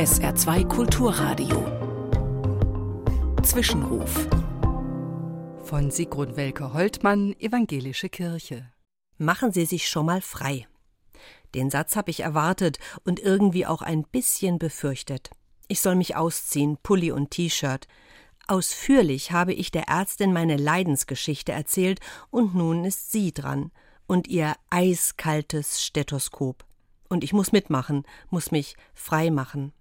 SR2 Kulturradio. Zwischenruf. Von Sigrun Welke-Holtmann, Evangelische Kirche. Machen Sie sich schon mal frei. Den Satz habe ich erwartet und irgendwie auch ein bisschen befürchtet. Ich soll mich ausziehen, Pulli und T-Shirt. Ausführlich habe ich der Ärztin meine Leidensgeschichte erzählt und nun ist sie dran und ihr eiskaltes Stethoskop. Und ich muss mitmachen, muss mich frei machen.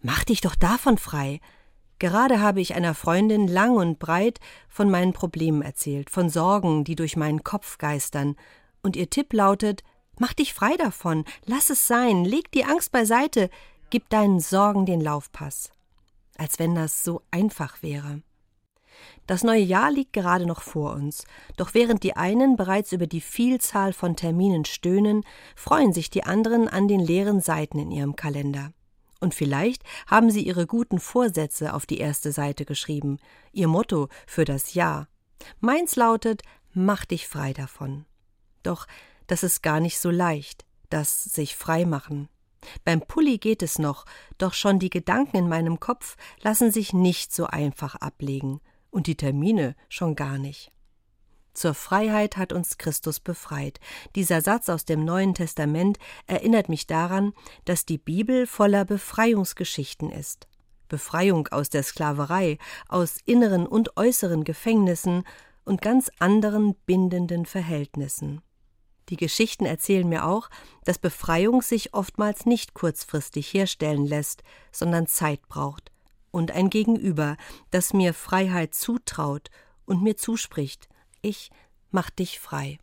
Mach dich doch davon frei. Gerade habe ich einer Freundin lang und breit von meinen Problemen erzählt, von Sorgen, die durch meinen Kopf geistern, und ihr Tipp lautet Mach dich frei davon, lass es sein, leg die Angst beiseite, gib deinen Sorgen den Laufpass. Als wenn das so einfach wäre. Das neue Jahr liegt gerade noch vor uns, doch während die einen bereits über die Vielzahl von Terminen stöhnen, freuen sich die anderen an den leeren Seiten in ihrem Kalender. Und vielleicht haben sie ihre guten Vorsätze auf die erste Seite geschrieben, ihr Motto für das Jahr. Meins lautet Mach dich frei davon. Doch das ist gar nicht so leicht, das sich frei machen. Beim Pulli geht es noch, doch schon die Gedanken in meinem Kopf lassen sich nicht so einfach ablegen, und die Termine schon gar nicht. Zur Freiheit hat uns Christus befreit. Dieser Satz aus dem Neuen Testament erinnert mich daran, dass die Bibel voller Befreiungsgeschichten ist. Befreiung aus der Sklaverei, aus inneren und äußeren Gefängnissen und ganz anderen bindenden Verhältnissen. Die Geschichten erzählen mir auch, dass Befreiung sich oftmals nicht kurzfristig herstellen lässt, sondern Zeit braucht und ein Gegenüber, das mir Freiheit zutraut und mir zuspricht, ich mach dich frei.